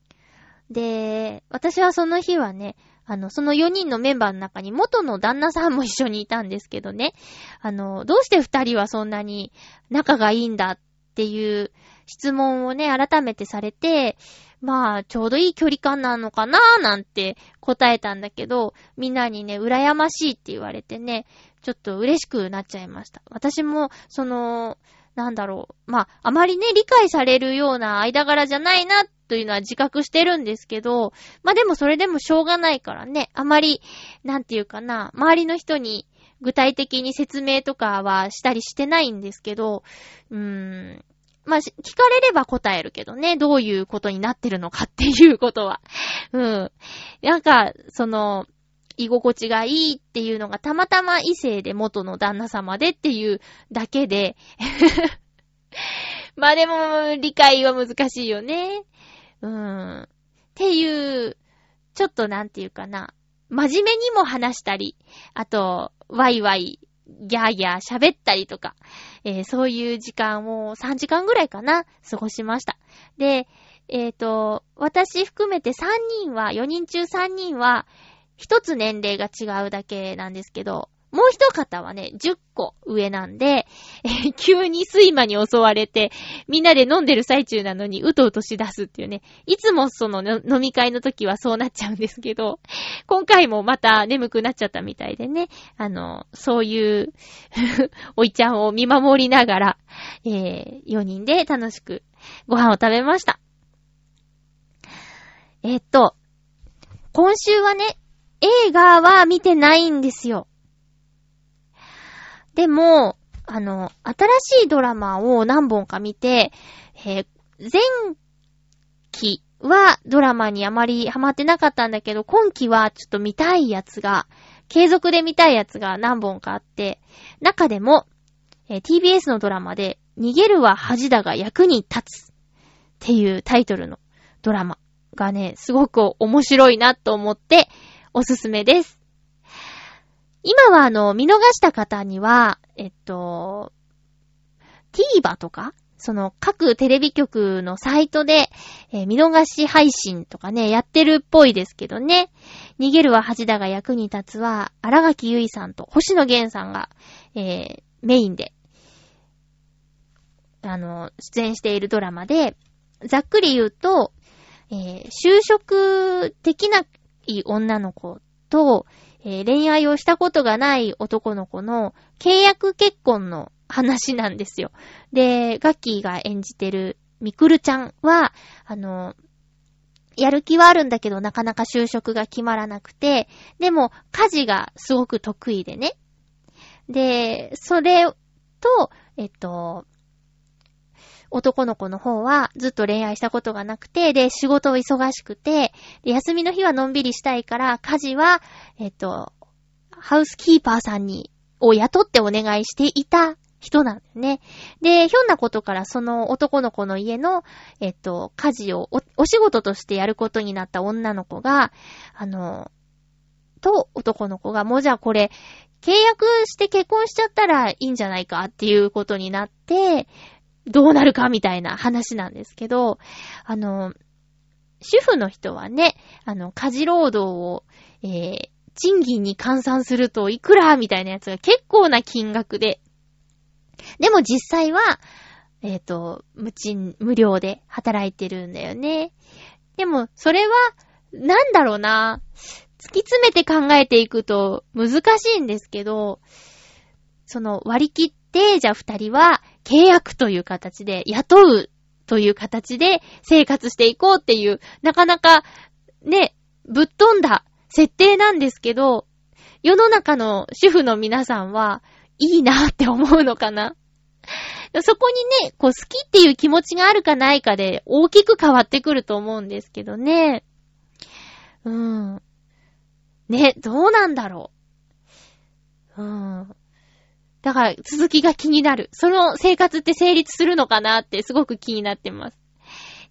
で、私はその日はね、あの、その4人のメンバーの中に元の旦那さんも一緒にいたんですけどね、あの、どうして2人はそんなに仲がいいんだっていう質問をね、改めてされて、まあ、ちょうどいい距離感なのかなーなんて答えたんだけど、みんなにね、羨ましいって言われてね、ちょっと嬉しくなっちゃいました。私も、その、なんだろう。まあ、あまりね、理解されるような間柄じゃないな、というのは自覚してるんですけど、まあでもそれでもしょうがないからね、あまり、なんていうかな、周りの人に具体的に説明とかはしたりしてないんですけど、うーん、まあ、聞かれれば答えるけどね、どういうことになってるのかっていうことは。うん。なんか、その、居心地がいいっていうのがたまたま異性で元の旦那様でっていうだけで、*laughs* まあでも、理解は難しいよね。うーん。っていう、ちょっとなんていうかな。真面目にも話したり、あと、ワイワイ、ギャーギャー喋ったりとか、えーそういう時間を3時間ぐらいかな、過ごしました。で、えっ、と、私含めて3人は、4人中3人は、一つ年齢が違うだけなんですけど、もう一方はね、10個上なんで、えー急に睡魔に襲われて、みんなで飲んでる最中なのにうとうとしだすっていうね。いつもそのの飲み会の時はそうなっちゃうんですけど、今回もまた眠くなっちゃったみたいでね、あの、そういう、*laughs* おいちゃんを見守りながら、えー、4人で楽しくご飯を食べました。えーっと、今週はね、映画は見てないんですよ。でも、あの、新しいドラマを何本か見て、えー前期はドラマにあまりハマってなかったんだけど、今期はちょっと見たいやつが、継続で見たいやつが何本かあって、中でも、えー TBS のドラマで、逃げるは恥だが役に立つっていうタイトルのドラマがね、すごく面白いなと思っておすすめです。今はあの、見逃した方には、えっと、TVer とかその各テレビ局のサイトで、えー見逃し配信とかね、やってるっぽいですけどね。逃げるは恥だが役に立つは、荒垣結衣さんと星野源さんが、えーメインで、あの、出演しているドラマで、ざっくり言うと、えー就職できない女の子と、えー恋愛をしたことがない男の子の契約結婚の話なんですよ。で、ガッキーが演じてるミクルちゃんは、あの、やる気はあるんだけどなかなか就職が決まらなくて、でも家事がすごく得意でね。で、それと、えっと、男の子の方はずっと恋愛したことがなくて、で、仕事を忙しくて、で休みの日はのんびりしたいから、家事は、えっと、ハウスキーパーさんに、を雇ってお願いしていた人なんだよね。で、ひょんなことからその男の子の家の、えっと、家事をお、お仕事としてやることになった女の子が、あの、と男の子が、もうじゃあこれ、契約して結婚しちゃったらいいんじゃないかっていうことになって、どうなるかみたいな話なんですけど、あの、主婦の人はね、あの、家事労働を、えー、賃金に換算するといくらみたいなやつが結構な金額で、でも実際は、えっ、と、無賃、無料で働いてるんだよね。でも、それは、なんだろうな。突き詰めて考えていくと難しいんですけど、その割り切って、じゃあ二人は契約という形で雇うという形で生活していこうっていう、なかなかね、ぶっ飛んだ設定なんですけど、世の中の主婦の皆さんはいいなって思うのかな？そこにね、こう好きっていう気持ちがあるかないかで大きく変わってくると思うんですけどね。うん。ね、どうなんだろう。うん。だから続きが気になる。その生活って成立するのかなってすごく気になってます。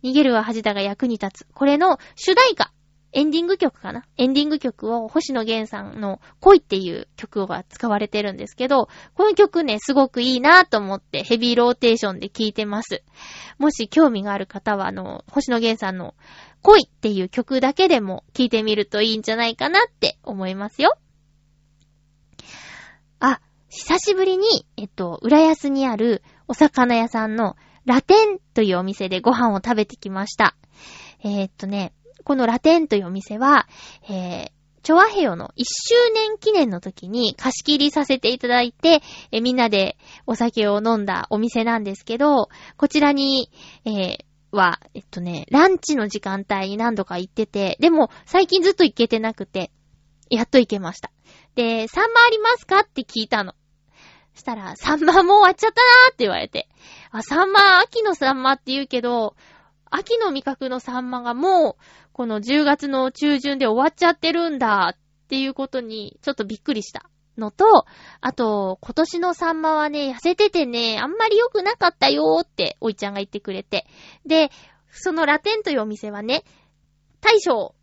逃げるは恥だが役に立つ。これの主題歌。エンディング曲かなエンディング曲を星野源さんの恋っていう曲が使われてるんですけど、この曲ね、すごくいいなと思ってヘビーローテーションで聴いてます。もし興味がある方は、あの、星野源さんの恋っていう曲だけでも聴いてみるといいんじゃないかなって思いますよ。あ、久しぶりに、えっと、浦安にあるお魚屋さんのラテンというお店でご飯を食べてきました。えーっとね、このラテンというお店は、えー、チョアヘヨの1周年記念の時に貸し切りさせていただいて、えーみんなでお酒を飲んだお店なんですけど、こちらに、えーは、えっとね、ランチの時間帯に何度か行ってて、でも最近ずっと行けてなくて、やっと行けました。で、サンマありますか？って聞いたの。したら、サンマもう終わっちゃったなーって言われて。あ、サンマ、秋のサンマって言うけど、秋の味覚のサンマがもう、この10月の中旬で終わっちゃってるんだっていうことに、ちょっとびっくりしたのと、あと、今年のサンマはね、痩せててね、あんまり良くなかったよーって、おいちゃんが言ってくれて。で、そのラテンというお店はね、大将、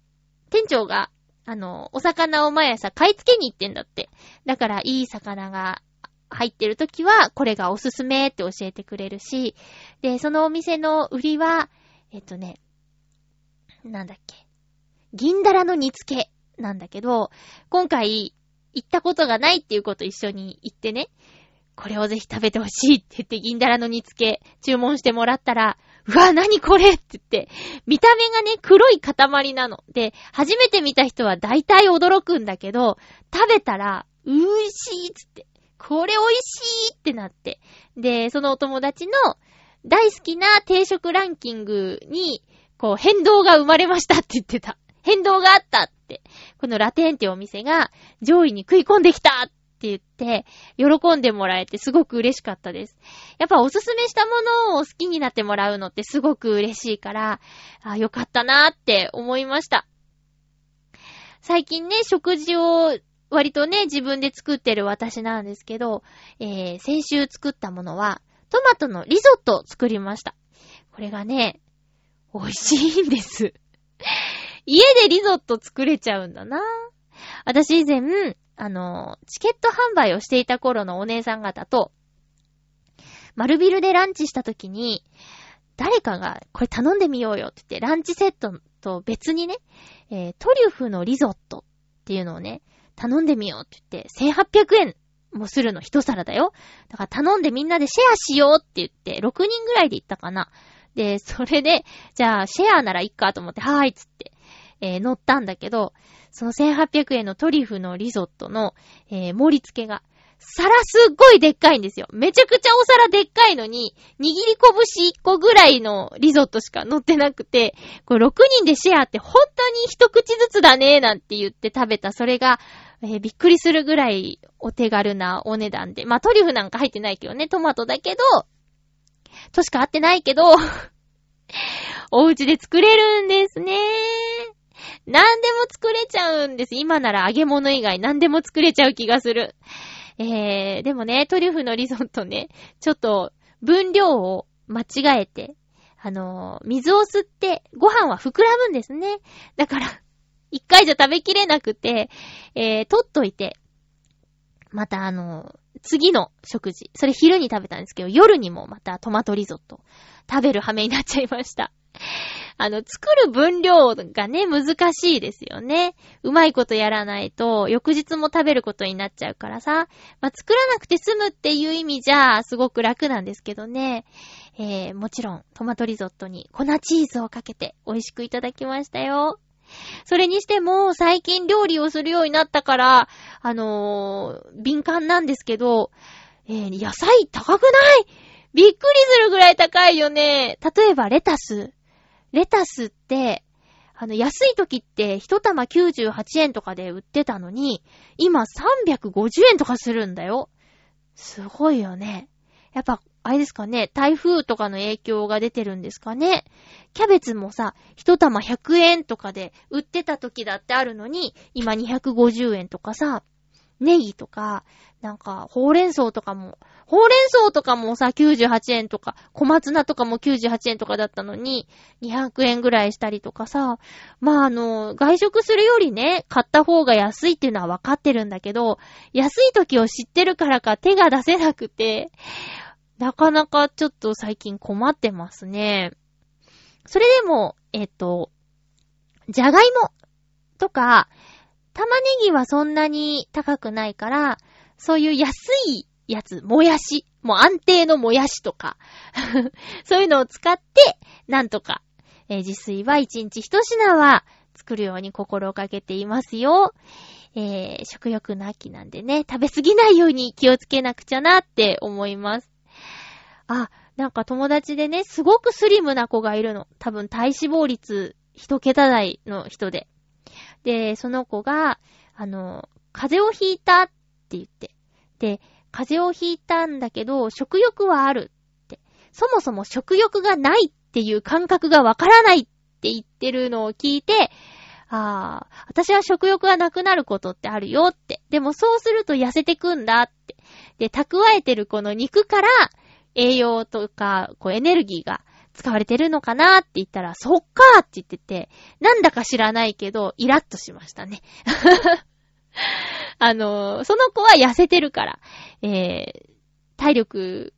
店長が、あの、お魚を毎朝買い付けに行ってんだって。だから、いい魚が入ってるときは、これがおすすめって教えてくれるし、で、そのお店の売りは、えっとね、なんだっけ、銀だらの煮付けなんだけど、今回、行ったことがないっていうこと一緒に行ってね、これをぜひ食べてほしいって言って銀だらの煮付け注文してもらったら、うわ、何これって言って、見た目がね、黒い塊なの。で、初めて見た人は大体驚くんだけど、食べたら、うーしいっつって、これ美味しいってなって。で、そのお友達の大好きな定食ランキングに、こう、変動が生まれましたって言ってた。変動があったって。このラテンってお店が上位に食い込んできたっって言って、喜んでもらえてすごく嬉しかったです。やっぱおすすめしたものを好きになってもらうのってすごく嬉しいから、あよかったなーって思いました。最近ね、食事を割とね、自分で作ってる私なんですけど、えー、先週作ったものは、トマトのリゾットを作りました。これがね、美味しいんです。家でリゾット作れちゃうんだな。私以前、あの、チケット販売をしていた頃のお姉さん方と、丸ビルでランチした時に、誰かがこれ頼んでみようよって言って、ランチセットと別にね、えー、トリュフのリゾットっていうのをね、頼んでみようって言って、1800円もするの一皿だよ。だから頼んでみんなでシェアしようって言って、6人ぐらいで行ったかな。で、それで、じゃあシェアならいっかと思って、はーいっつって、えー、乗ったんだけど、その1800円のトリュフのリゾットの、えー、盛り付けが、皿すっごいでっかいんですよ。めちゃくちゃお皿でっかいのに、握り拳1個ぐらいのリゾットしか乗ってなくて、これ6人でシェアって本当に一口ずつだねーなんて言って食べた、それが、えー、びっくりするぐらいお手軽なお値段で。まあ、トリュフなんか入ってないけどね、トマトだけど、としか合ってないけど、*laughs* お家で作れるんですね。何でも作れちゃうんです。今なら揚げ物以外何でも作れちゃう気がする。えー、でもね、トリュフのリゾットね、ちょっと分量を間違えて、あのー、水を吸ってご飯は膨らむんですね。だから、一回じゃ食べきれなくて、えー、取っといて、またあの、次の食事、それ昼に食べたんですけど、夜にもまたトマトリゾット食べる羽目になっちゃいました。*laughs* あの、作る分量がね、難しいですよね。うまいことやらないと、翌日も食べることになっちゃうからさ。まあ、作らなくて済むっていう意味じゃ、すごく楽なんですけどね。えー、もちろん、トマトリゾットに粉チーズをかけて美味しくいただきましたよ。それにしても、最近料理をするようになったから、あのー、敏感なんですけど、えー、野菜高くない？びっくりするぐらい高いよね。例えばレタス。レタスって、あの、安い時って一玉98円とかで売ってたのに、今350円とかするんだよ。すごいよね。やっぱ、あれですかね、台風とかの影響が出てるんですかね。キャベツもさ、一玉100円とかで売ってた時だってあるのに、今250円とかさ、ネギとか、なんか、ほうれん草とかも、ほうれん草とかもさ、98円とか、小松菜とかも98円とかだったのに、200円ぐらいしたりとかさ、まああの、外食するよりね、買った方が安いっていうのはわかってるんだけど、安い時を知ってるからか手が出せなくて、なかなかちょっと最近困ってますね。それでも、えっと、じゃがいもとか、玉ねぎはそんなに高くないから、そういう安いやつ、もやし、もう安定のもやしとか *laughs* そういうのを使って、なんとか、えー、自炊は一日一品は作るように心をかけていますよ。えー、食欲の秋なんでね、食べ過ぎないように気をつけなくちゃなって思います。あ、なんか友達でね、すごくスリムな子がいるの。多分体脂肪率一桁台の人で。で、その子が、あの、風邪をひいたって言って。で、風邪をひいたんだけど、食欲はあるって。そもそも食欲がないっていう感覚がわからないって言ってるのを聞いて、ああ、私は食欲がなくなることってあるよって。でもそうすると痩せてくんだって。で、蓄えてるこの肉から栄養とか、こうエネルギーが使われてるのかなって言ったら、そっかーって言ってて、なんだか知らないけど、イラッとしましたね。*laughs* あの、その子は痩せてるから、えー、体力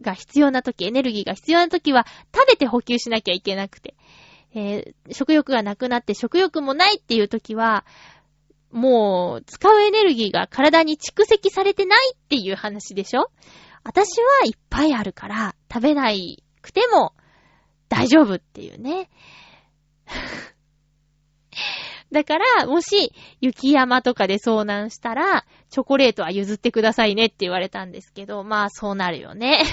が必要な時、エネルギーが必要な時は、食べて補給しなきゃいけなくて、えー、食欲がなくなって食欲もないっていう時は、もう、使うエネルギーが体に蓄積されてないっていう話でしょ？私はいっぱいあるから、食べないくても大丈夫っていうね。*laughs* だから、もし、雪山とかで遭難したら、チョコレートは譲ってくださいねって言われたんですけど、まあ、そうなるよね。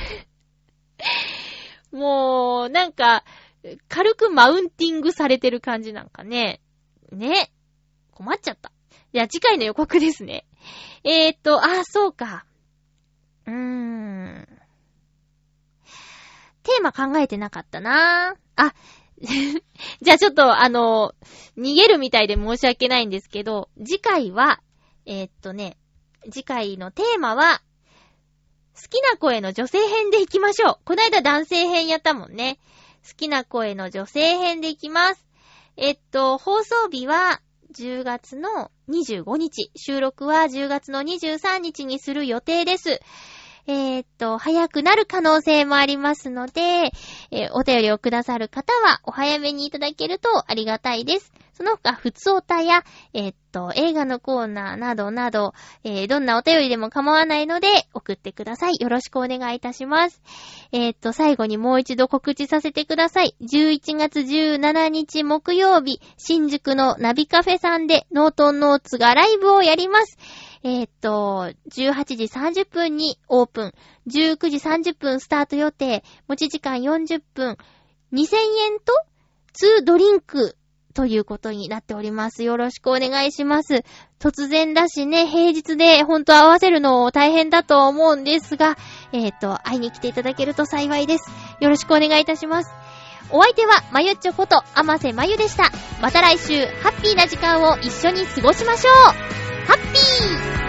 *laughs* もう、なんか、軽くマウンティングされてる感じなんかね。ね。困っちゃった。じゃあ次回の予告ですね。えー、っと、あ、そうか。うーん。テーマ考えてなかったなあ、*laughs* じゃあちょっとあの、逃げるみたいで申し訳ないんですけど、次回は、えー、っとね、次回のテーマは、好きな声の女性編でいきましょう。こないだ男性編やったもんね。好きな声の女性編でいきます。えっと、放送日は10月の25日。収録は10月の23日にする予定です。えーっと、早くなる可能性もありますので、えーお便りをくださる方はお早めにいただけるとありがたいです。その他、普通おたや、えっと、映画のコーナーなどなど、えーどんなお便りでも構わないので送ってください。よろしくお願いいたします。えーっと、最後にもう一度告知させてください。11月17日木曜日、新宿のナビカフェさんでノートンノーツがライブをやります。えーっと、18時30分にオープン、19時30分スタート予定、持ち時間40分、2000円と2ドリンクということになっております。よろしくお願いします。突然だしね、平日でほんと合わせるの大変だと思うんですが、えーっと、会いに来ていただけると幸いです。よろしくお願いいたします。お相手は、まゆっちょこと、あませまゆでした。また来週、ハッピーな時間を一緒に過ごしましょうハッピー